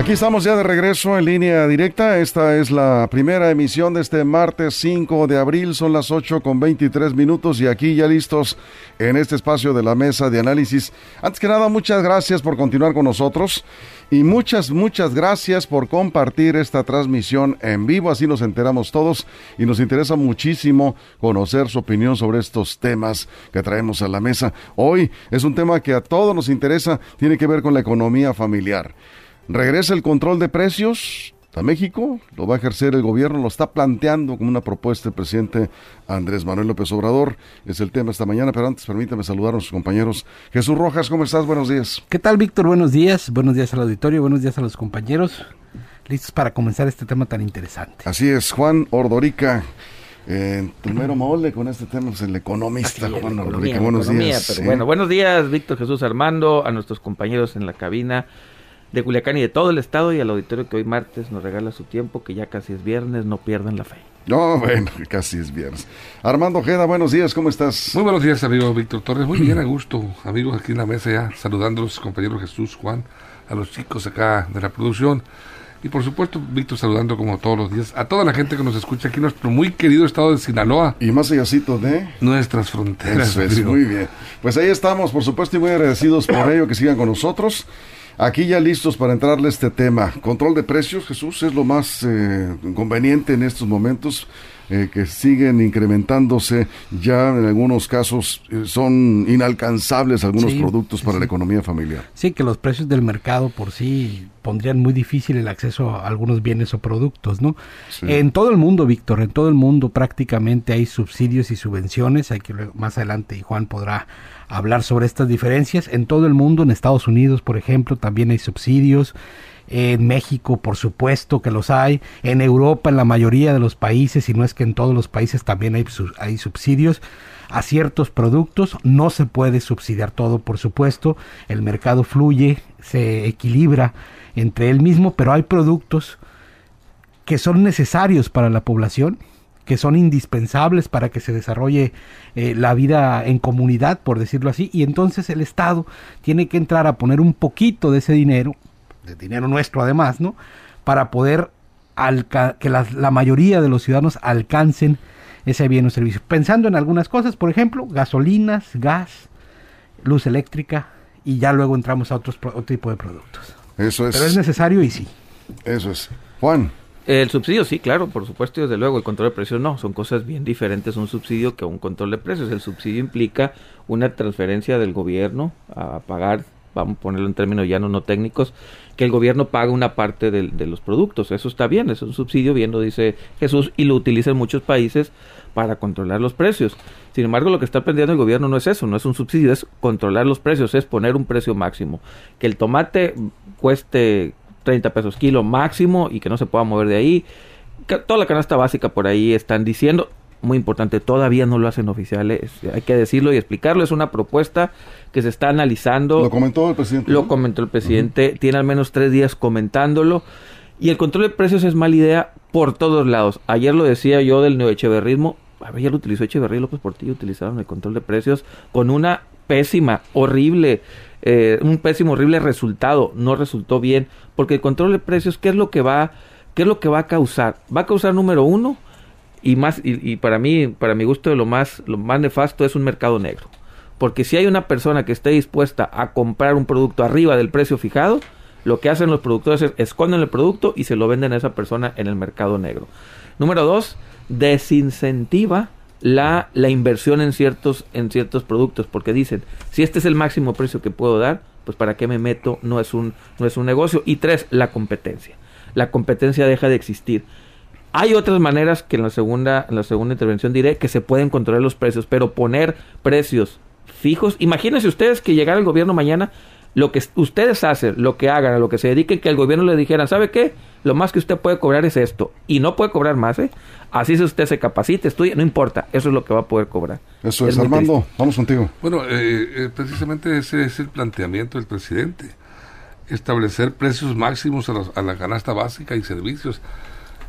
Aquí estamos ya de regreso en línea directa. Esta es la primera emisión de este martes 5 de abril. Son las 8 con 23 minutos y aquí ya listos en este espacio de la mesa de análisis. Antes que nada, muchas gracias por continuar con nosotros y muchas, muchas gracias por compartir esta transmisión en vivo. Así nos enteramos todos y nos interesa muchísimo conocer su opinión sobre estos temas que traemos a la mesa. Hoy es un tema que a todos nos interesa, tiene que ver con la economía familiar. Regresa el control de precios a México, lo va a ejercer el gobierno, lo está planteando como una propuesta el presidente Andrés Manuel López Obrador. Es el tema esta mañana, pero antes permítame saludar a nuestros compañeros. Jesús Rojas, ¿cómo estás? Buenos días. ¿Qué tal, Víctor? Buenos días. Buenos días al auditorio, buenos días a los compañeros. Listos para comenzar este tema tan interesante. Así es, Juan Ordorica. En primero mole con este tema, es el economista Juan Ordorica. Buenos días. bueno, buenos días, Víctor Jesús Armando, a nuestros compañeros en la cabina de Culiacán y de todo el estado y al auditorio que hoy martes nos regala su tiempo, que ya casi es viernes, no pierdan la fe. No, bueno, casi es viernes. Armando Ojeda, buenos días, ¿cómo estás? Muy buenos días, amigo Víctor Torres. Muy bien, a gusto, amigos aquí en la mesa ya, saludando a los compañeros Jesús, Juan, a los chicos acá de la producción. Y por supuesto, Víctor, saludando como todos los días a toda la gente que nos escucha aquí en nuestro muy querido estado de Sinaloa. Y más allácito de nuestras fronteras. muy bien. Pues ahí estamos, por supuesto, y muy agradecidos por ello que sigan con nosotros. Aquí ya listos para entrarle a este tema. Control de precios, Jesús, es lo más eh, conveniente en estos momentos. Eh, que siguen incrementándose, ya en algunos casos eh, son inalcanzables algunos productos para la economía familiar. Sí, que los precios del mercado por sí pondrían muy difícil el acceso a algunos bienes o productos, ¿no? En todo el mundo, Víctor, en todo el mundo prácticamente hay subsidios y subvenciones, hay que más adelante y Juan podrá hablar sobre estas diferencias. En todo el mundo, en Estados Unidos, por ejemplo, también hay subsidios. En México, por supuesto que los hay. En Europa, en la mayoría de los países, y no es que en todos los países también hay, hay subsidios a ciertos productos. No se puede subsidiar todo, por supuesto. El mercado fluye, se equilibra entre él mismo, pero hay productos que son necesarios para la población que son indispensables para que se desarrolle eh, la vida en comunidad, por decirlo así, y entonces el Estado tiene que entrar a poner un poquito de ese dinero, de dinero nuestro además, ¿no? Para poder que la, mayoría de los ciudadanos alcancen ese bien o servicio. Pensando en algunas cosas, por ejemplo, gasolinas, gas, luz eléctrica, y ya luego entramos a otros otro tipo de productos. Eso es. Pero es necesario y sí. Eso es. Juan. El subsidio sí, claro, por supuesto, y desde luego el control de precios no, son cosas bien diferentes un subsidio que un control de precios. El subsidio implica una transferencia del gobierno a pagar, vamos a ponerlo en términos llanos no técnicos, que el gobierno paga una parte de, los productos. Eso está bien, es un subsidio, bien lo dice Jesús, y lo utilizan muchos países para controlar los precios. Sin embargo, lo que está aprendiendo el gobierno no es eso, no es un subsidio, es controlar los precios, es poner un precio máximo. Que el tomate cueste 30 pesos kilo máximo y que no se pueda mover de ahí. Toda la canasta básica por ahí están diciendo, muy importante, todavía no lo hacen oficiales, hay que decirlo y explicarlo, es una propuesta que se está analizando. Lo comentó el presidente. Lo comentó el presidente, tiene al menos tres días comentándolo. Y el control de precios es mala idea por todos lados. Ayer lo decía yo del neoecheverrismo, ayer lo utilizó Echeverría y López Portillo, utilizaron el control de precios con una pésima, horrible eh, un pésimo, horrible resultado, no resultó bien, porque el control de precios, ¿qué es lo que va, qué es lo que va a causar? Va a causar número uno, y más, y, para mí, para mi gusto, lo más, lo más nefasto es un mercado negro. Porque si hay una persona que esté dispuesta a comprar un producto arriba del precio fijado, lo que hacen los productores es esconden el producto y se lo venden a esa persona en el mercado negro. Número dos, desincentiva la, la inversión en ciertos, en ciertos productos, porque dicen, si este es el máximo precio que puedo dar, pues para qué me meto, no es un, no es un negocio. Y tres, la competencia. La competencia deja de existir. Hay otras maneras que en la segunda, en la segunda intervención diré que se pueden controlar los precios, pero poner precios fijos. Imagínense ustedes que llegara el gobierno mañana, lo que ustedes hacen, lo que hagan, a lo que se dediquen, que el gobierno le dijera, ¿sabe qué? Lo más que usted puede cobrar es esto. Y no puede cobrar más, ¿eh? Así si usted se capacite, estudia, no importa, eso es lo que va a poder cobrar. Eso es, Armando, vamos contigo. Bueno, eh, eh, precisamente ese es el planteamiento del presidente. Establecer precios máximos a, a la canasta básica y servicios.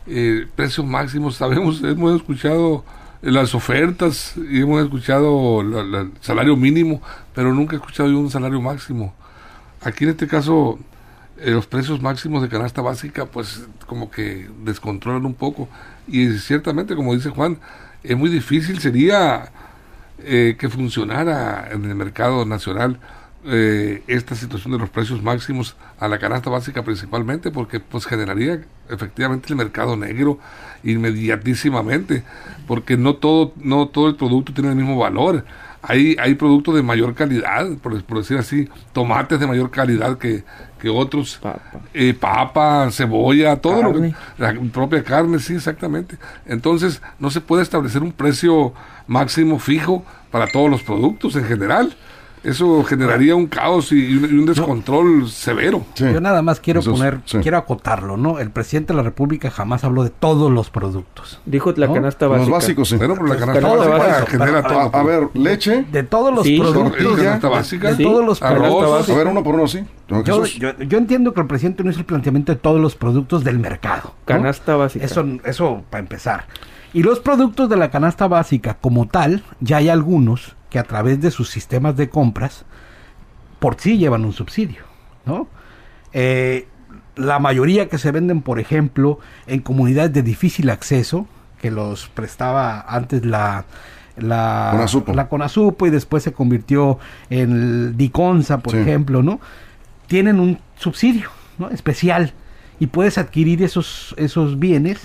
Eh, precios máximos, sabemos, hemos escuchado las ofertas y hemos escuchado el salario mínimo, pero nunca he escuchado un salario máximo. Aquí en este caso, eh, los precios máximos de canasta básica, pues como que descontrolan un poco. Y ciertamente, como dice Juan, es muy difícil, sería eh, que funcionara en el mercado nacional eh, esta situación de los precios máximos a la canasta básica principalmente porque pues generaría efectivamente el mercado negro inmediatísimamente porque no todo no todo el producto tiene el mismo valor. Hay hay productos de mayor calidad por, decir así tomates de mayor calidad que, que otros papa. Eh, papa cebolla todo lo que, la propia carne sí exactamente. Entonces no se puede establecer un precio máximo fijo para todos los productos en general eso generaría un caos y un, descontrol severo. Yo nada más quiero poner, quiero acotarlo, ¿no? El presidente de la República jamás habló de todos los productos. Dijo la canasta básica. Los básicos, sí. Pero la canasta básica genera todo. A, ver, leche. De todos los productos. canasta básica. De todos los arroz. A ver, uno por uno, sí. Yo, yo, yo, entiendo que el presidente no hizo el planteamiento de todos los productos del mercado. Canasta básica. Eso, eso para empezar. Y los productos de la canasta básica como tal, ya hay algunos que a través de sus sistemas de compras por sí llevan un subsidio, ¿no? Eh, la mayoría que se venden, por ejemplo, en comunidades de difícil acceso, que los prestaba antes la la Conasupo, la Conasupo y después se convirtió en el Diconsa, por ejemplo, ¿no? Tienen un subsidio, ¿no? especial y puedes adquirir esos esos bienes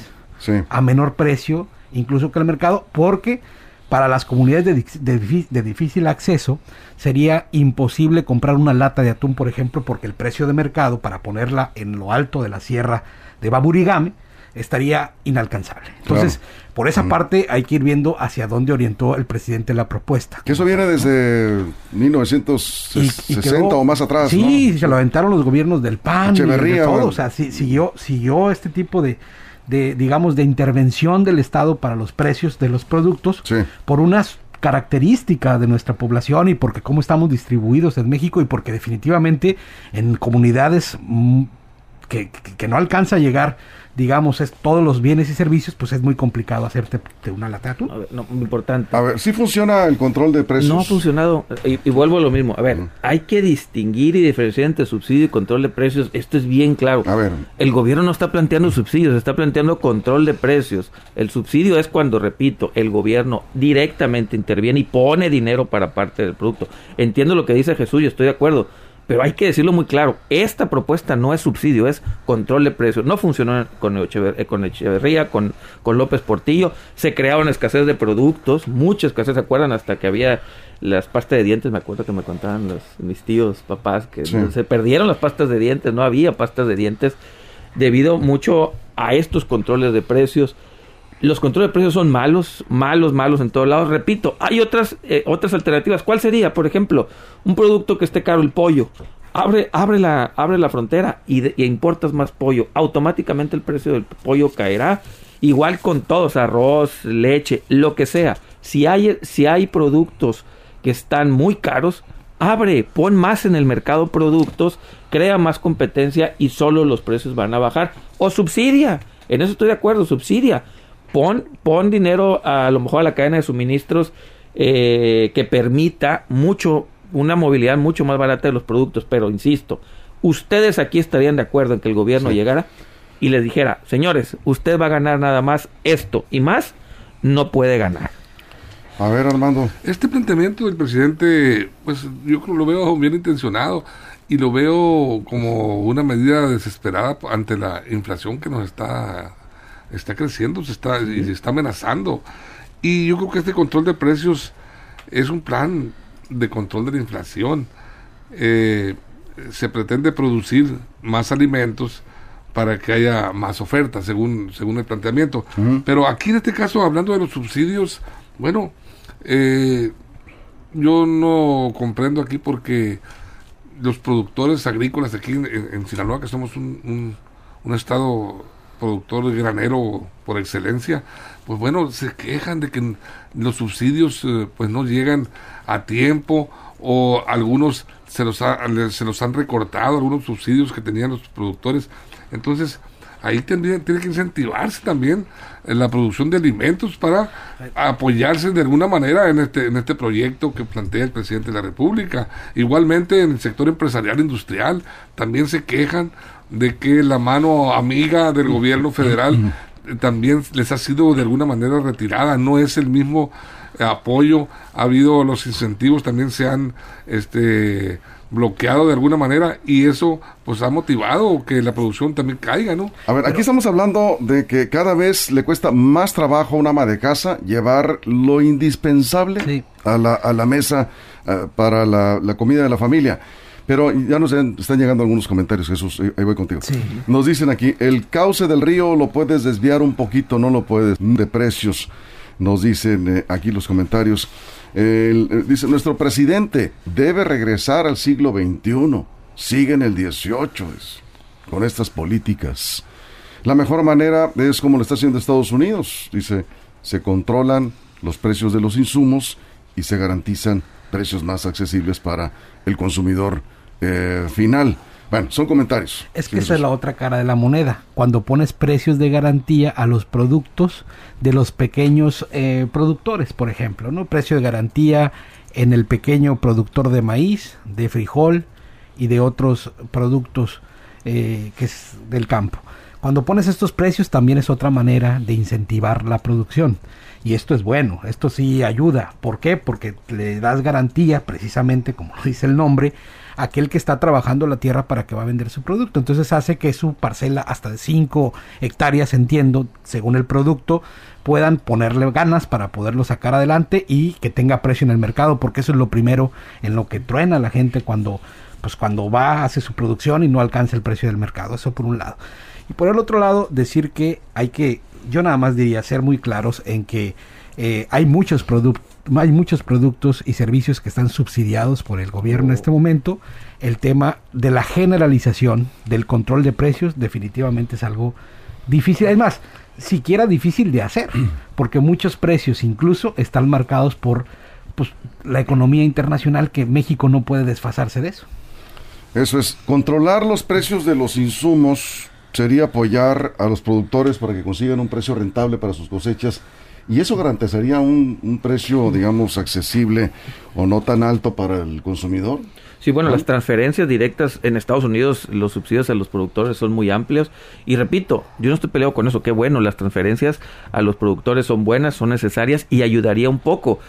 a menor precio incluso que el mercado porque para las comunidades de, difícil acceso sería imposible comprar una lata de atún, por ejemplo, porque el precio de mercado para ponerla en lo alto de la sierra de Baburigame estaría inalcanzable. Entonces, por esa parte hay que ir viendo hacia dónde orientó el presidente la propuesta. Que eso viene desde 1960 o más atrás. Sí, se lo aventaron los gobiernos del PAN y de todo. O sea, siguió, siguió este tipo de, de, digamos, de intervención del Estado para los precios de los productos por unas características de nuestra población y porque cómo estamos distribuidos en México y porque definitivamente en comunidades mm, que, que no alcanza a llegar digamos, es todos los bienes y servicios, pues es muy complicado hacerte de una lata de A ver, no, importante. A ver, ¿sí funciona el control de precios? No ha funcionado, y, vuelvo a lo mismo. A ver, hay que distinguir y diferenciar entre subsidio y control de precios. Esto es bien claro. A ver. El gobierno no está planteando subsidios, está planteando control de precios. El subsidio es cuando, repito, el gobierno directamente interviene y pone dinero para parte del producto. Entiendo lo que dice Jesús, yo estoy de acuerdo pero hay que decirlo muy claro, esta propuesta no es subsidio, es control de precios. No funcionó con, eh, con Echeverría, con, con López Portillo. Se crearon escasez de productos, mucha escasez, ¿se acuerdan? Hasta que había las pastas de dientes, me acuerdo que me contaban los, mis tíos, papás, que se perdieron las pastas de dientes, no había pastas de dientes debido mucho a estos controles de precios los controles de precios son malos, malos, malos en todos lados. Repito, hay otras, eh, otras alternativas. ¿Cuál sería? Por ejemplo, un producto que esté caro, el pollo. Abre, abre, la, abre la frontera y, importas más pollo. Automáticamente el precio del pollo caerá. Igual con todos, arroz, leche, lo que sea. Si hay, si hay productos que están muy caros, abre, pon más en el mercado productos, crea más competencia y solo los precios van a bajar. O subsidia. En eso estoy de acuerdo, subsidia pon, dinero a, lo mejor a la cadena de suministros eh, que permita mucho, una movilidad mucho más barata de los productos, pero insisto, ustedes aquí estarían de acuerdo en que el gobierno llegara y les dijera, señores, usted va a ganar nada más esto y más, no puede ganar. A ver, Armando. Este planteamiento del presidente, pues yo lo veo bien intencionado y lo veo como una medida desesperada ante la inflación que nos está está creciendo, se está, y se está amenazando. Y yo creo que este control de precios es un plan de control de la inflación. Eh, se pretende producir más alimentos para que haya más oferta, según, según el planteamiento. Pero aquí en este caso, hablando de los subsidios, bueno, eh, yo no comprendo aquí porque los productores agrícolas aquí en, Sinaloa, que somos un, un, estado productor de granero por excelencia, pues bueno, se quejan de que los subsidios eh, pues no llegan a tiempo o algunos se los, se los han recortado, algunos subsidios que tenían los productores. Entonces, ahí tendría, tiene que incentivarse también en la producción de alimentos para apoyarse de alguna manera en este, en este proyecto que plantea el presidente de la República. Igualmente en el sector empresarial industrial también se quejan de que la mano amiga del gobierno federal también les ha sido de alguna manera retirada, no es el mismo apoyo, ha habido los incentivos también se han este bloqueado de alguna manera y eso pues ha motivado que la producción también caiga, ¿no? A ver, aquí estamos hablando de que cada vez le cuesta más trabajo a una ama de casa llevar lo indispensable a, la, a la mesa eh, para la, comida de la familia. Pero ya nos están llegando algunos comentarios, Jesús, ahí voy contigo. Nos dicen aquí, el cauce del río lo puedes desviar un poquito, no lo puedes, de precios, nos dicen eh, aquí los comentarios. Eh, dice, nuestro presidente debe regresar al siglo XXI. Sigue en el XVIII con estas políticas. La mejor manera es como lo está haciendo Estados Unidos. Dice, se controlan los precios de los insumos y se garantizan precios más accesibles para el consumidor eh, final. Bueno, son comentarios. Es que esa es la otra cara de la moneda. Cuando pones precios de garantía a los productos de los pequeños eh, productores, por ejemplo, ¿no? Precio de garantía en el pequeño productor de maíz, de frijol y de otros productos eh, que es del campo. Cuando pones estos precios también es otra manera de incentivar la producción. Y esto es bueno, esto sí ayuda. ¿Por qué? Porque le das garantía, precisamente como lo dice el nombre, aquel que está trabajando la tierra para que va a vender su producto. Entonces hace que su parcela hasta de 5 hectáreas, entiendo, según el producto, puedan ponerle ganas para poderlo sacar adelante y que tenga precio en el mercado, porque eso es lo primero en lo que truena la gente cuando pues cuando va hace su producción y no alcanza el precio del mercado, eso por un lado. Y por el otro lado, decir que hay que, yo nada más diría, ser muy claros en que eh, hay muchos productos hay muchos productos y servicios que están subsidiados por el gobierno en este momento. El tema de la generalización del control de precios definitivamente es algo difícil, además, siquiera difícil de hacer, porque muchos precios incluso están marcados por pues, la economía internacional que México no puede desfasarse de eso. Eso es, controlar los precios de los insumos sería apoyar a los productores para que consigan un precio rentable para sus cosechas y eso garantizaría un, precio, digamos, accesible o no tan alto para el consumidor. Sí, bueno, las transferencias directas en Estados Unidos, los subsidios a los productores son muy amplios. Y repito, yo no estoy peleado con eso, qué bueno, las transferencias a los productores son buenas, son necesarias y ayudaría un poco.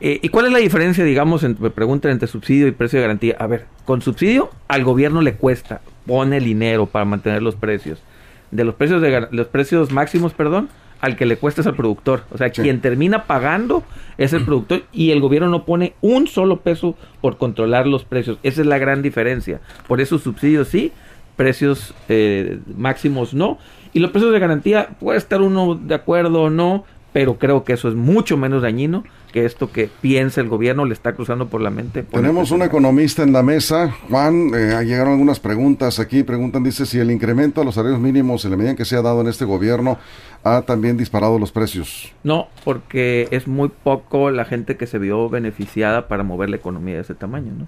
Eh, ¿Y cuál es la diferencia, digamos, me preguntan entre subsidio y precio de garantía? A ver, con subsidio al gobierno le cuesta, pone el dinero para mantener los precios. De los precios de los precios máximos, perdón, al que le cuesta es al productor. O sea, quien termina pagando es el productor y el gobierno no pone un solo peso por controlar los precios. Esa es la gran diferencia. Por eso subsidios sí, precios eh, máximos no. Y los precios de garantía puede estar uno de acuerdo o no, pero creo que eso es mucho menos dañino que esto que piensa el gobierno le está cruzando por la mente. Tenemos un economista en la mesa, Juan, eh, llegaron algunas preguntas aquí, preguntan, dice si el incremento a los salarios mínimos en la medida en que se ha dado en este gobierno ha también disparado los precios. No, porque es muy poco la gente que se vio beneficiada para mover la economía de ese tamaño, ¿no?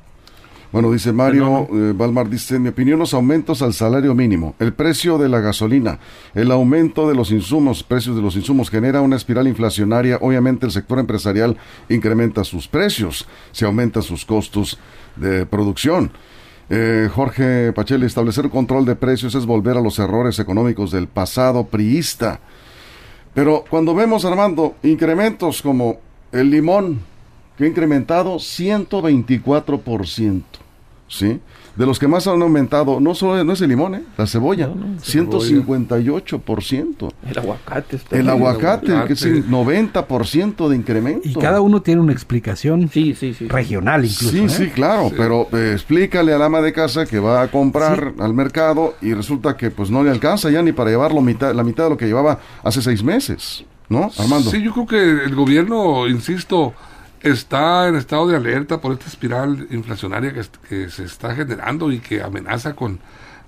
Bueno, dice Mario eh, Balmar, dice, en mi opinión, los aumentos al salario mínimo, el precio de la gasolina, el aumento de los insumos, precios de los insumos genera una espiral inflacionaria. Obviamente el sector empresarial incrementa sus precios, se aumentan sus costos de producción. Eh, Jorge Pacheli, establecer control de precios es volver a los errores económicos del pasado priista. Pero cuando vemos, Armando, incrementos como el limón, que ha incrementado 124%. ¿sí? De los que más han aumentado, no solo no es el limón, ¿eh? la cebolla, 158%. El aguacate. Está el, aguacate, que es el 90% de incremento. Y cada uno tiene una explicación sí, sí, sí. regional incluso. Sí, ¿eh? sí, claro, pero eh, explícale al ama de casa que va a comprar al mercado y resulta que pues no le alcanza ya ni para llevarlo mitad, la mitad de lo que llevaba hace seis meses, ¿no, Armando? Sí, yo creo que el gobierno, insisto, está en estado de alerta por esta espiral inflacionaria que, se está generando y que amenaza con,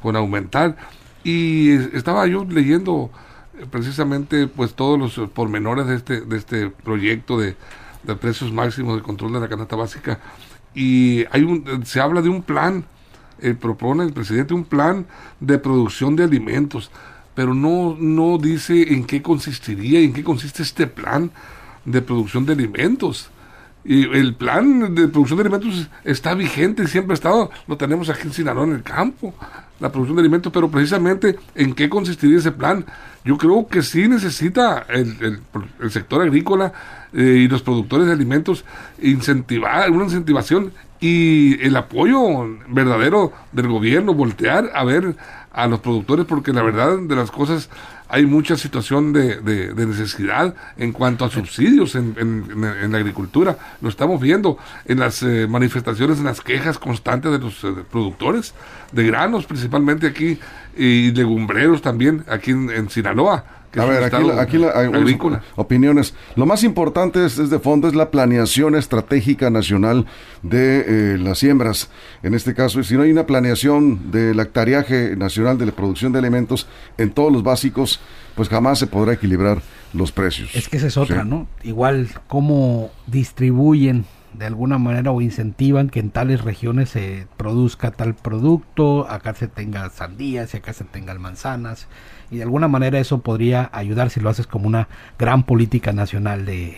con aumentar. Y estaba yo leyendo eh, precisamente pues todos los pormenores de este, de este proyecto de, de precios máximos de control de la canasta básica y hay un, se habla de un plan, eh, propone el presidente un plan de producción de alimentos, pero no, no dice en qué consistiría, en qué consiste este plan de producción de alimentos. Y el plan de producción de alimentos está vigente, siempre ha estado, lo tenemos aquí en Sinaloa, en el campo, la producción de alimentos, pero precisamente en qué consistiría ese plan. Yo creo que sí necesita el, el, sector agrícola eh, y los productores de alimentos incentivar, una incentivación y el apoyo verdadero del gobierno, voltear a ver a los productores, porque la verdad de las cosas hay mucha situación de, de, necesidad en cuanto a subsidios en, en, la agricultura. Lo estamos viendo en las eh, manifestaciones, en las quejas constantes de los eh, productores de granos, principalmente aquí, y legumbreros también, aquí en, Sinaloa. A ver, aquí, hay opiniones. Lo más importante es, de fondo es la planeación estratégica nacional de eh, las siembras. En este caso, si no hay una planeación del hectariaje nacional de la producción de alimentos en todos los básicos, pues jamás se podrá equilibrar los precios. Es que esa es otra, ¿no? Igual cómo distribuyen de alguna manera o incentivan que en tales regiones se produzca tal producto, acá se tenga sandías y acá se tengan manzanas y de alguna manera eso podría ayudar si lo haces como una gran política nacional de,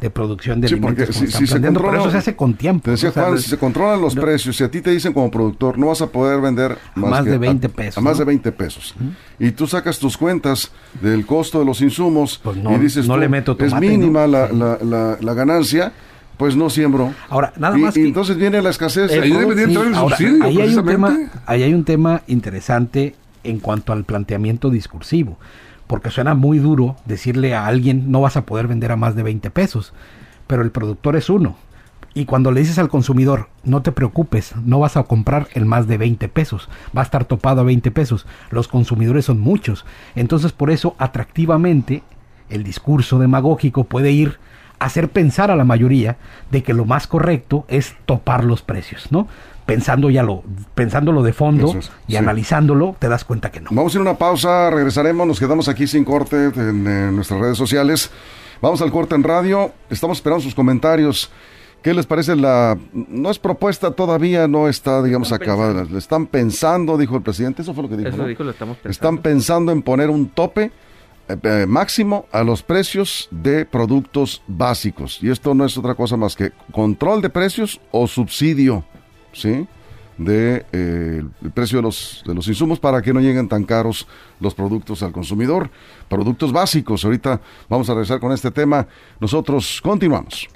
de producción de sí, Porque si, se controla, eso se hace con tiempo. si se controlan los precios, si a ti te dicen como productor no vas a poder vender más, de 20 pesos. A, más de 20 pesos. Y tú sacas tus cuentas del costo de los insumos pues y dices, no le meto es mínima la, la, la, ganancia pues no siembro. Ahora, nada más. Y, entonces viene la escasez. ahí Ahí hay, un tema, ahí hay un tema interesante en cuanto al planteamiento discursivo porque suena muy duro decirle a alguien no vas a poder vender a más de 20 pesos, pero el productor es uno. Y cuando le dices al consumidor, no te preocupes, no vas a comprar el más de 20 pesos, va a estar topado a 20 pesos, los consumidores son muchos. Entonces por eso atractivamente el discurso demagógico puede ir a hacer pensar a la mayoría de que lo más correcto es topar los precios, ¿no? Pensando ya lo, pensándolo de fondo y analizándolo, te das cuenta que no. Vamos a ir a una pausa, regresaremos, nos quedamos aquí sin corte en, nuestras redes sociales. Vamos al corte en radio, estamos esperando sus comentarios. ¿Qué les parece la... No es propuesta todavía, no está, digamos, acabada. Le están pensando, dijo el presidente, eso fue lo que dijo. Eso dijo, lo estamos pensando. Están pensando en poner un tope eh, eh, máximo a los precios de productos básicos. Y esto no es otra cosa más que control de precios o subsidio ¿sí? de eh, el precio de los, de los insumos para que no lleguen tan caros los productos al consumidor, productos básicos. Ahorita vamos a regresar con este tema. Nosotros continuamos.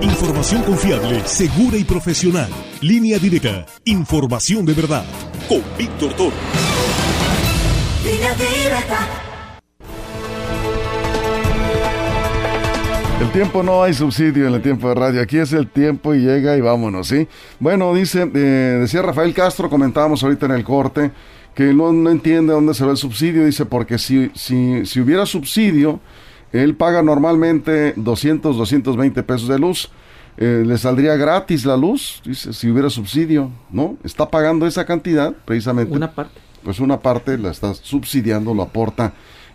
Información confiable, segura y profesional. Línea directa. Información de verdad. Con Víctor Toro. Línea directa. El tiempo no hay subsidio en el tiempo de radio. Aquí es el tiempo y llega y vámonos, ¿sí? Bueno, dice, eh, decía Rafael Castro, comentábamos ahorita en el corte, que no, no entiende dónde se va el subsidio. Dice, porque si, si, si hubiera subsidio, él paga normalmente 200, 220 pesos de luz. Eh, le saldría gratis la luz, dice, si hubiera subsidio, ¿no? Está pagando esa cantidad, precisamente. Una parte. Pues una parte la está subsidiando, lo aporta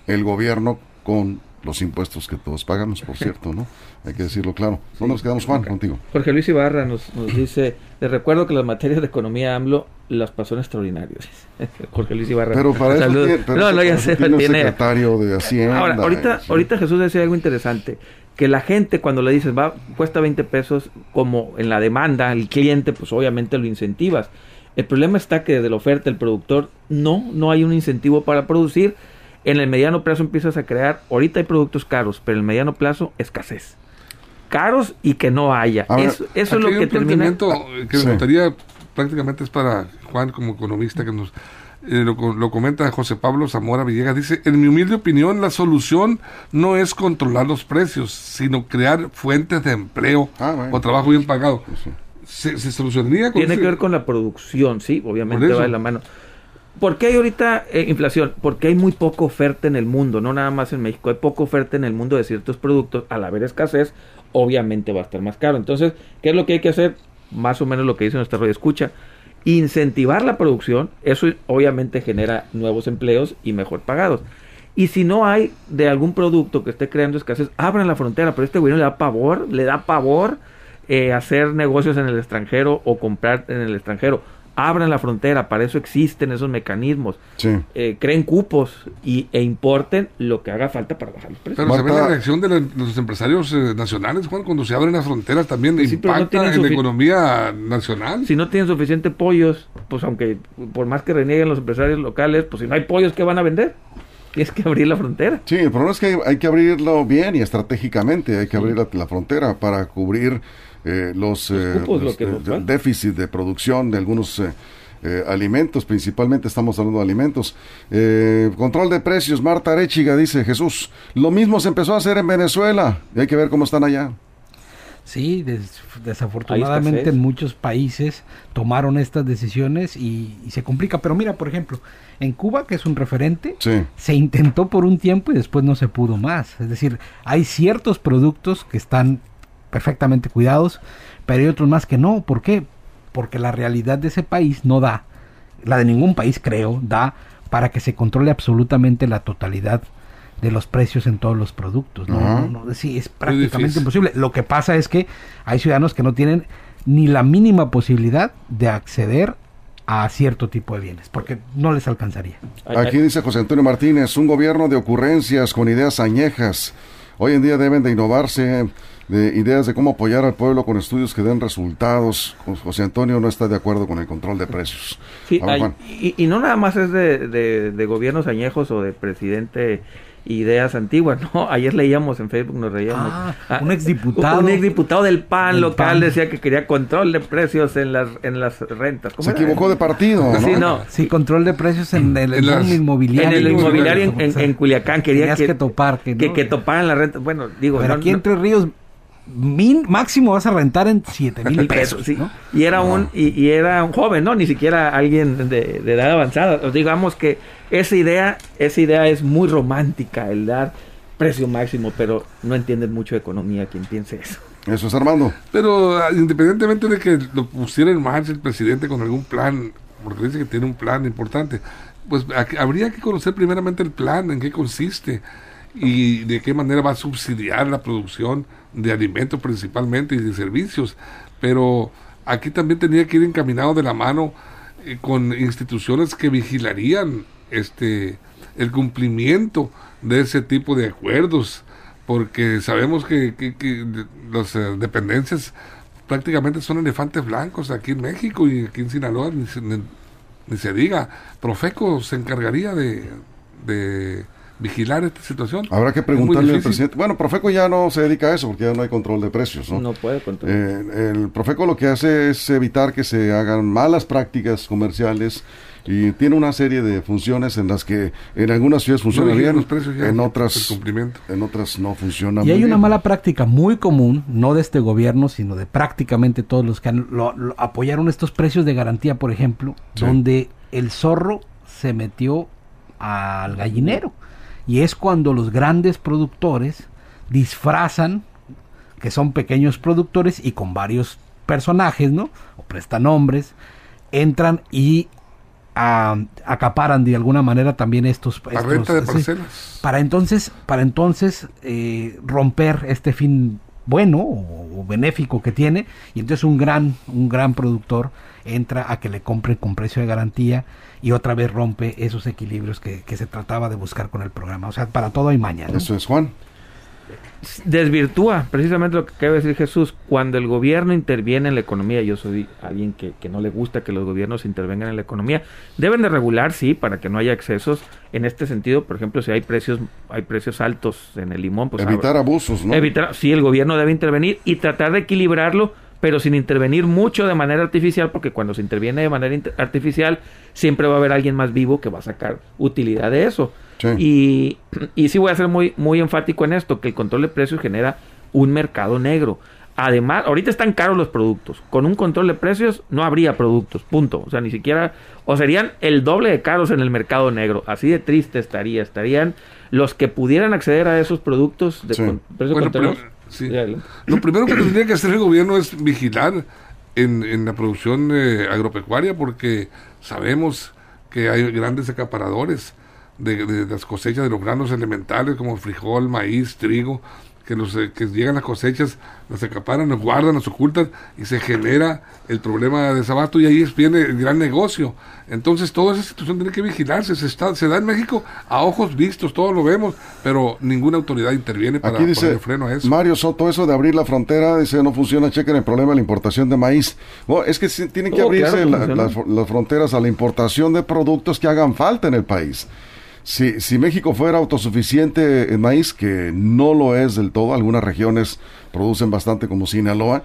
el gobierno con los impuestos que todos pagamos, por cierto, ¿no? Hay que decirlo claro. ¿Dónde nos quedamos, Juan, contigo? Jorge Luis Ibarra nos, nos dice, les recuerdo que las materias de economía AMLO las pasó en extraordinarios. Jorge Luis Ibarra. Pero para eso tiene, no, no, ya sé, tiene secretario de Hacienda. Ahora, ahorita, ahorita Jesús decía algo interesante, que la gente cuando le dices, va, cuesta 20 pesos, como en la demanda, el cliente, pues obviamente lo incentivas. El problema está que desde la oferta, el productor, no, no hay un incentivo para producir en el mediano plazo empiezas a crear, ahorita hay productos caros, pero en el mediano plazo escasez. Caros y que no haya. eso, es lo que termina. que me gustaría, prácticamente es para Juan como economista que nos eh, lo, comenta José Pablo Zamora Villegas, dice, en mi humilde opinión, la solución no es controlar los precios, sino crear fuentes de empleo ah, o trabajo bien pagado. Se, solucionaría Tiene que ver con la producción, sí, obviamente va de la mano ¿Por qué hay ahorita eh, inflación? Porque hay muy poca oferta en el mundo, no nada más en México. Hay poca oferta en el mundo de ciertos productos. Al haber escasez, obviamente va a estar más caro. Entonces, ¿qué es lo que hay que hacer? Más o menos lo que dice nuestra radio escucha. Incentivar la producción, eso obviamente genera nuevos empleos y mejor pagados. Y si no hay de algún producto que esté creando escasez, abran la frontera. Pero este gobierno le da pavor, le da pavor eh, hacer negocios en el extranjero o comprar en el extranjero abran la frontera, para eso existen esos mecanismos. Eh, creen cupos y, e importen lo que haga falta para bajar los precios. Pero se ve la reacción de, los empresarios eh, nacionales, Juan, cuando se abren las fronteras también impacta en la economía nacional. Si no tienen suficiente pollos, pues aunque por más que renieguen los empresarios locales, pues si no hay pollos, ¿qué van a vender? Tienes que abrir la frontera. Sí, el problema es que hay, que abrirlo bien y estratégicamente, hay que abrir la frontera para cubrir eh, los, eh, eh déficit de producción de algunos eh, alimentos, principalmente estamos hablando de alimentos. control de precios, Marta Arechiga dice Jesús, lo mismo se empezó a hacer en Venezuela, y hay que ver cómo están allá. Sí, desafortunadamente en muchos países tomaron estas decisiones y, se complica. Pero mira, por ejemplo, en Cuba, que es un referente, se intentó por un tiempo y después no se pudo más. Es decir, hay ciertos productos que están perfectamente cuidados, pero hay otros más que no. ¿Por qué? Porque la realidad de ese país no da, la de ningún país creo, da para que se controle absolutamente la totalidad de los precios en todos los productos. No, no, sí, es prácticamente imposible. Lo que pasa es que hay ciudadanos que no tienen ni la mínima posibilidad de acceder a cierto tipo de bienes, porque no les alcanzaría. Aquí dice José Antonio Martínez, un gobierno de ocurrencias con ideas añejas. Hoy en día deben de innovarse de ideas de cómo apoyar al pueblo con estudios que den resultados. José Antonio no está de acuerdo con el control de precios. Sí, y, no nada más es de, de, gobiernos añejos o de presidente ideas antiguas, ¿no? Ayer leíamos en Facebook, nos reíamos. Ah, ah un exdiputado. Un exdiputado del PAN local decía que quería control de precios en las en las rentas. Se equivocó de partido, ¿no? Sí, no. Sí, control de precios en el, inmobiliario. En el inmobiliario en, Culiacán. Quería que, que, topar. Que, que, toparan la renta. Bueno, digo... Pero aquí Entre Ríos min, máximo vas a rentar en 7 mil pesos. Y era un y, era un joven, ¿no? Ni siquiera alguien de, edad avanzada. digamos que esa idea, esa idea es muy romántica, el dar precio máximo, pero no entienden mucho de economía quien piense eso. Eso es Armando. Pero ah, independientemente de que lo pusiera en marcha el presidente con algún plan, porque dice que tiene un plan importante, pues habría que conocer primeramente el plan, en qué consiste y de qué manera va a subsidiar la producción de alimentos principalmente y de servicios, pero aquí también tenía que ir encaminado de la mano eh, con instituciones que vigilarían este el cumplimiento de ese tipo de acuerdos, porque sabemos que, que, las eh, dependencias prácticamente son elefantes blancos aquí en México y aquí en Sinaloa, ni, ni se diga. Profeco se encargaría de, de vigilar esta situación. Habrá que preguntarle al presidente. Bueno, Profeco ya no se dedica a eso porque ya no hay control de precios. No, no puede controlar. Eh, el Profeco lo que hace es evitar que se hagan malas prácticas comerciales y tiene una serie de funciones en las que en algunas ciudades funciona bien, en otras en otras no funciona y hay una mala práctica muy común, no de este gobierno, sino de prácticamente todos los que apoyaron estos precios de garantía, por ejemplo, donde el zorro se metió al gallinero. Y es cuando los grandes productores disfrazan que son pequeños productores y con varios personajes, ¿no? O prestan nombres, entran y acaparan de alguna manera también estos, para entonces para entonces eh, romper este fin bueno o, benéfico que tiene y entonces un gran un gran productor entra a que le compre con precio de garantía y otra vez rompe esos equilibrios que, se trataba de buscar con el programa. O sea, para todo hay mañana. Eso es, Juan. Desvirtúa precisamente lo que quiere decir Jesús. Cuando el gobierno interviene en la economía, yo soy alguien que, no le gusta que los gobiernos intervengan en la economía, deben de regular, sí, para que no haya excesos. En este sentido, por ejemplo, si hay precios hay precios altos en el limón, pues evitar abusos, ¿no? Evitar, sí, el gobierno debe intervenir y tratar de equilibrarlo pero sin intervenir mucho de manera artificial, porque cuando se interviene de manera artificial, siempre va a haber alguien más vivo que va a sacar utilidad de eso. Y, y sí voy a ser muy, muy enfático en esto, que el control de precios genera un mercado negro. Además, ahorita están caros los productos. Con un control de precios no habría productos, punto. O sea, ni siquiera, o serían el doble de caros en el mercado negro. Así de triste estaría. Estarían los que pudieran acceder a esos productos de Sí. con- precio Bueno, controlado. pero, sí. Ya, adelante. Lo primero que tendría que hacer el gobierno es vigilar en, en la producción eh, agropecuaria porque sabemos que hay grandes acaparadores de, de las cosechas de los granos elementales como frijol, maíz, trigo, que los eh, que llegan las cosechas, las acaparan, las guardan, las ocultan y se genera el problema de desabasto y ahí es- viene el gran negocio. Entonces toda esa situación tiene que vigilarse, se, está, se da en México a ojos vistos, todos lo vemos, pero ninguna autoridad interviene para Aquí dice poner freno a eso. Mario Soto, eso de abrir la frontera, dice, no funciona, chequen el problema de la importación de maíz. Bueno, es que tienen que Oh, abrirse claro la- las fronteras a la importación de productos que hagan falta en el país. Si, si México fuera autosuficiente en maíz, que no lo es del todo, algunas regiones producen bastante como Sinaloa,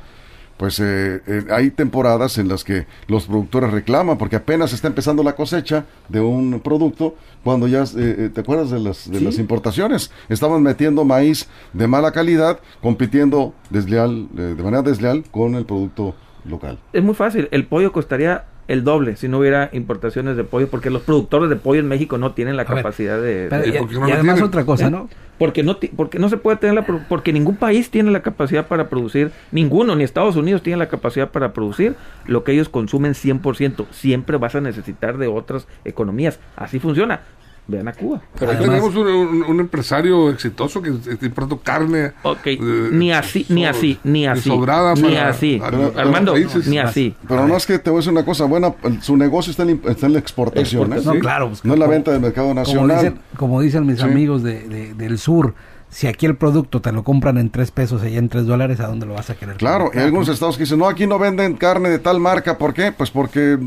pues eh, eh, hay temporadas en las que los productores reclaman porque apenas está empezando la cosecha de un producto cuando ya, eh, eh, ¿te acuerdas de las, de Sí. las importaciones? Estaban metiendo maíz de mala calidad, compitiendo desleal, eh, de manera desleal con el producto local. Es muy fácil. El pollo costaría el doble si no hubiera importaciones de pollo, porque los productores de pollo en México no tienen la A ver, capacidad de, Pero- de- ¿Y y, por qué no y lo además otra cosa, ¿Eh? ¿no? porque no porque no se puede tener la porque ningún país tiene la capacidad para producir ninguno ni Estados Unidos tiene la capacidad para producir lo que ellos consumen 100% siempre vas a necesitar de otras economías así funciona vean a Cuba Pero Además- tenemos un, un- un empresario exitoso que está importando carne. Ok, eh, ni así ni así ni así sobrada ni para- así para- Pero- para Armando ni así Pero no es que te voy a decir una cosa buena, su negocio está en, está en la exportación, ¿eh? No, claro. pues, no en la como- venta del mercado Como nacional. dicen, como dicen mis Sí. amigos de, de- del sur, si aquí el producto te lo compran en tres pesos allá en tres dólares, ¿a dónde lo vas a querer? Claro, y comprar? hay algunos estados que dicen, no, aquí no venden carne de tal marca, ¿por qué? Pues porque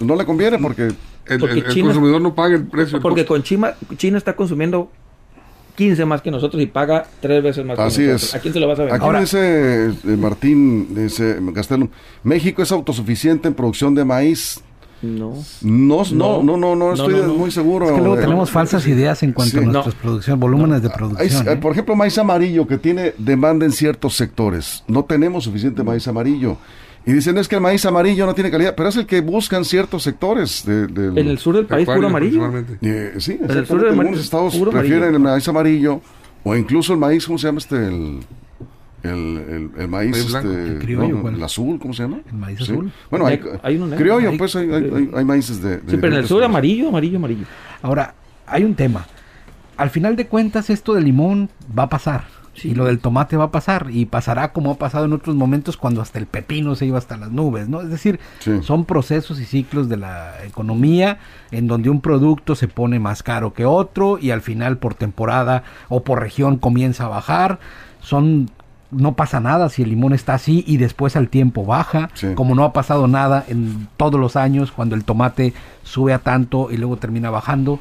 no le conviene, porque... El, Porque el- el China- consumidor no paga el precio. porque con China China está consumiendo 15 más que nosotros y paga tres veces más Así que nosotros. es. ¿A quién se lo vas a vender? Aquí me dice eh, Martín, dice Castelo, México es autosuficiente en producción de maíz. no. No, no, No. no, no, estoy no, no. muy seguro. Es que luego de- tenemos falsas ideas en cuanto Sí. a nuestras producciones, volúmenes de producción. eh, ¿eh? por ejemplo, maíz amarillo que tiene demanda en ciertos sectores. No tenemos suficiente maíz amarillo. Y dicen es que el maíz amarillo no tiene calidad, pero es el que buscan ciertos sectores. De, del- En el sur del país, puro amarillo. Eh, sí, el sur exactamente. de Algunos estados puro prefieren amarillo. el maíz amarillo o incluso el maíz, ¿cómo se llama este? El, el, el- el maíz, este, El criollo, no, ¿cuál? el azul, ¿cómo se llama? El maíz Sí. azul. Bueno, hay, Hay- hay criollo, Hay- pues hay, hay, hay- hay maíces de, de Sí, pero en el sur amarillo, amarillo, amarillo. Ahora, hay un tema. Al final de cuentas, esto del limón va a pasar. Sí. Y lo del tomate va a pasar. Y pasará como ha pasado en otros momentos cuando hasta el pepino se iba hasta las nubes, ¿no? Es decir, Sí. son procesos y ciclos de la economía en donde un producto se pone más caro que otro y al final por temporada o por región comienza a bajar. Son no pasa nada si el limón está así y después al tiempo baja, Sí. como no ha pasado nada en todos los años cuando el tomate sube a tanto y luego termina bajando.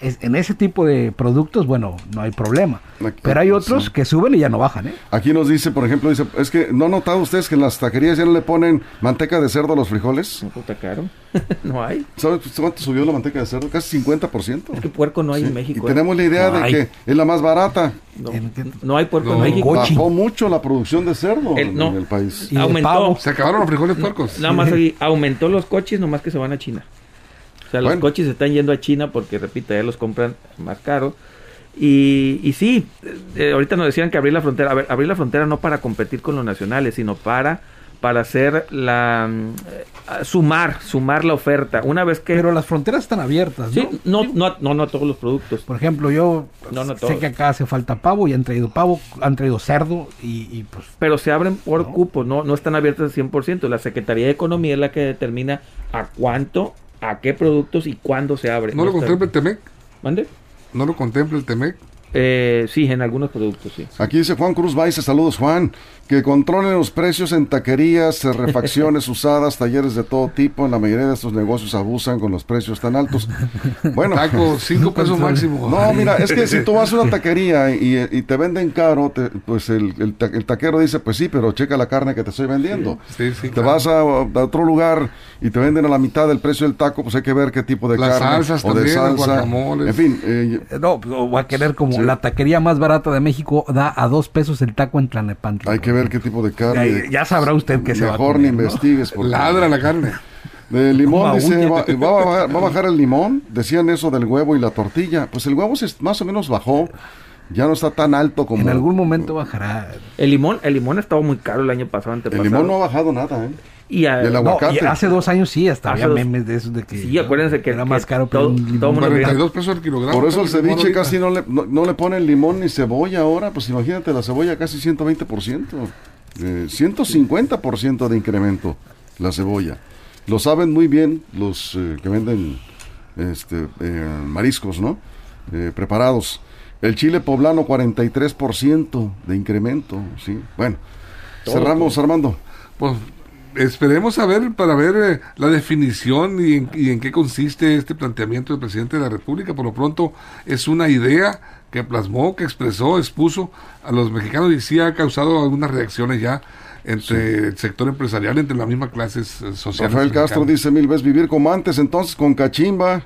Es, en ese tipo de productos, bueno, no hay problema. Aquí- Pero hay otros sí. que suben y ya no bajan, ¿eh? Aquí nos dice, por ejemplo, dice, es que no han notado ustedes que en las taquerías ya no le ponen manteca de cerdo a los frijoles. No está caro. no hay. ¿Sabes cuánto subió la manteca de cerdo? Casi 50%. Es que puerco no hay Sí, en México. Y ¿eh? tenemos la idea No de hay. que es la más barata. No, hay puerco No. en México. Bajó mucho la producción de cerdo El- en, no. en el país. Y Aumentó. Se acabaron los frijoles puercos. Nada más ahí, aumentó los coches, nomás que se van a China. O sea, los coches se están yendo a China porque, repito, ya los compran más caro. Y, y sí, eh, ahorita nos decían que abrir la frontera. A ver, abrir la frontera no para competir con los nacionales, sino para para hacer la mm, eh, sumar sumar la oferta una vez que Pero las fronteras están abiertas, ¿no? sí no no no no a todos los productos Por ejemplo, yo No, no sé todos. que acá hace falta pavo y han traído pavo, han traído cerdo y, y, pues pero se abren por cupos, no, no están abiertas al 100%. La Secretaría de Economía es la que determina a cuánto, a qué productos y cuándo se abre. ¿No lo contempla el Temec? ¿Mande? ¿No lo contempla el Temec? Eh, sí, en algunos productos, sí. Aquí dice Juan Cruz Baice, saludos Juan, que controlen los precios en taquerías, eh, refacciones usadas, talleres de todo tipo. En la mayoría de estos negocios abusan con los precios tan altos. Bueno, Taco, cinco pesos máximo. no, mira, es que si tú vas a una taquería y, y te venden caro, te- pues el, el ta- el taquero dice, pues sí, pero checa la carne que te estoy vendiendo. Sí, sí, Te claro. vas a, a otro lugar y te venden a la mitad del precio del taco, pues hay que ver qué tipo de Las carne salsas o de también, los salsa. En fin, eh, no, pues, o va a querer como la taquería más barata de México da a dos pesos el taco en Tlanepantla. Hay que ver qué tipo de carne. Ya, ya sabrá usted que se va a Mejor ni ¿no? investigues. porque- Ladra la carne. De limón, dice, va, va a bajar el limón. Decían eso del huevo y la tortilla. Pues el huevo se, más o menos bajó. Ya no está tan alto como... En algún momento bajará. El limón, el limón estaba muy caro el año pasado, El antepasado. limón no ha bajado nada, ¿eh? y a- y el No, aguacate. y hace dos años sí, hasta había dos- memes de eso de que Sí, acuérdense que- era que más caro pero todo- un todo limón. mundo- 42 pesos el kilogramo. Por eso el el ceviche ahorita. casi no le, no, no le ponen limón ni cebolla ahora. Pues imagínate, la cebolla casi 120%. Eh, 150% de incremento la cebolla. Lo saben muy bien los eh, que venden este, eh, mariscos, ¿no? Eh, preparados. El chile poblano 43% de incremento, ¿sí? Bueno, cerramos, Armando. Pues esperemos a ver para ver eh, la definición y en, y en qué consiste este planteamiento del presidente de la República. Por lo pronto es una idea que plasmó, que expresó, expuso a los mexicanos y sí ha causado algunas reacciones ya entre el sector empresarial, entre las mismas clases eh, sociales. Rafael Castro dice mil veces vivir como antes, entonces con cachimba,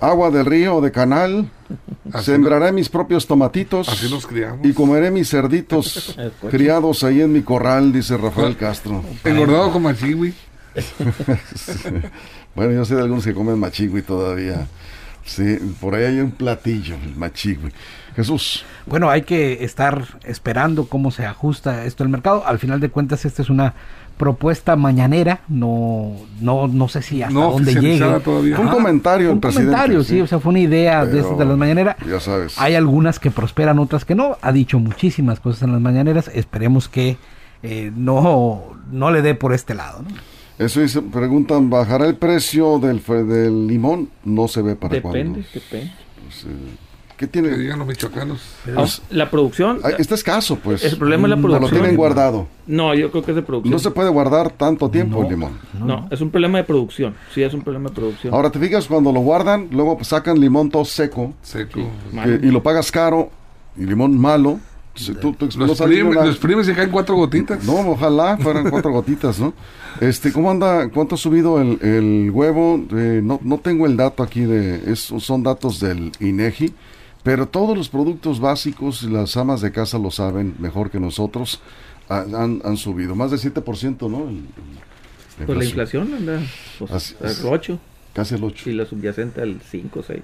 agua del río o de canal, Así sembraré mis propios tomatitos Así nos criamos. y comeré mis cerditos criados ahí en mi corral, dice Rafael Castro. Engordado como chihui. Bueno, yo sé de algunos que comen machigui todavía. Sí, por ahí hay un platillo, el machigui. Jesús, Bueno, hay que estar esperando cómo se ajusta esto el mercado. Al final de cuentas, esta es una propuesta mañanera, no no no sé si hasta No dónde llegue. todavía. Fue un comentario un comentario, sí. sí, o sea, fue una idea de, Pero, estas de las mañaneras. ya sabes. Hay algunas que prosperan, otras que no. Ha dicho muchísimas cosas en las mañaneras. Esperemos que eh, no no le dé por este lado. ¿no? eso dice, preguntan, ¿bajará el precio del, del limón? No se ve para Depende, cuándo. depende. Pues, eh, ¿Qué Que tiene? digan los michoacanos. La producción, Ah, Está escaso, pues. el problema es la Lo producción. tienen guardado. No, yo creo que es de producción. No se puede guardar tanto tiempo el limón. No, es un problema de producción. Sí, es un problema de producción. Ahora te fijas cuando lo guardan, luego sacan limón todo seco Seco. Que- y lo pagas caro y limón malo. Si tú- tú- no Los, primes, una- los primes se caen cuatro gotitas. No, ojalá fueran cuatro gotitas, ¿no? Este, ¿cómo anda? ¿Cuánto ha subido el, el huevo? Eh, no, no tengo el dato aquí de, es- son datos del INEGI, pero todos los productos básicos, las amas de casa lo saben mejor que nosotros, ha- han, han subido. Más del 7%, ¿no? El- el- Pues la inflación anda pues, al es. 8 Casi el 8. y la subyacente al 5 o 6.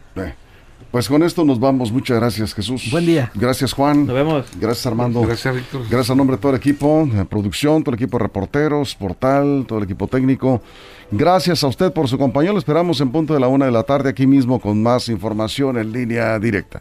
Pues con esto nos vamos. Muchas gracias, Jesús. Buen día. Gracias, Juan. Nos vemos. Gracias, Armando. Gracias, Víctor. Gracias a nombre de todo el equipo de producción, todo el equipo de reporteros, portal, todo el equipo técnico. Gracias a usted por su compañía. Lo esperamos en punto de la una de la tarde aquí mismo con más información en línea directa.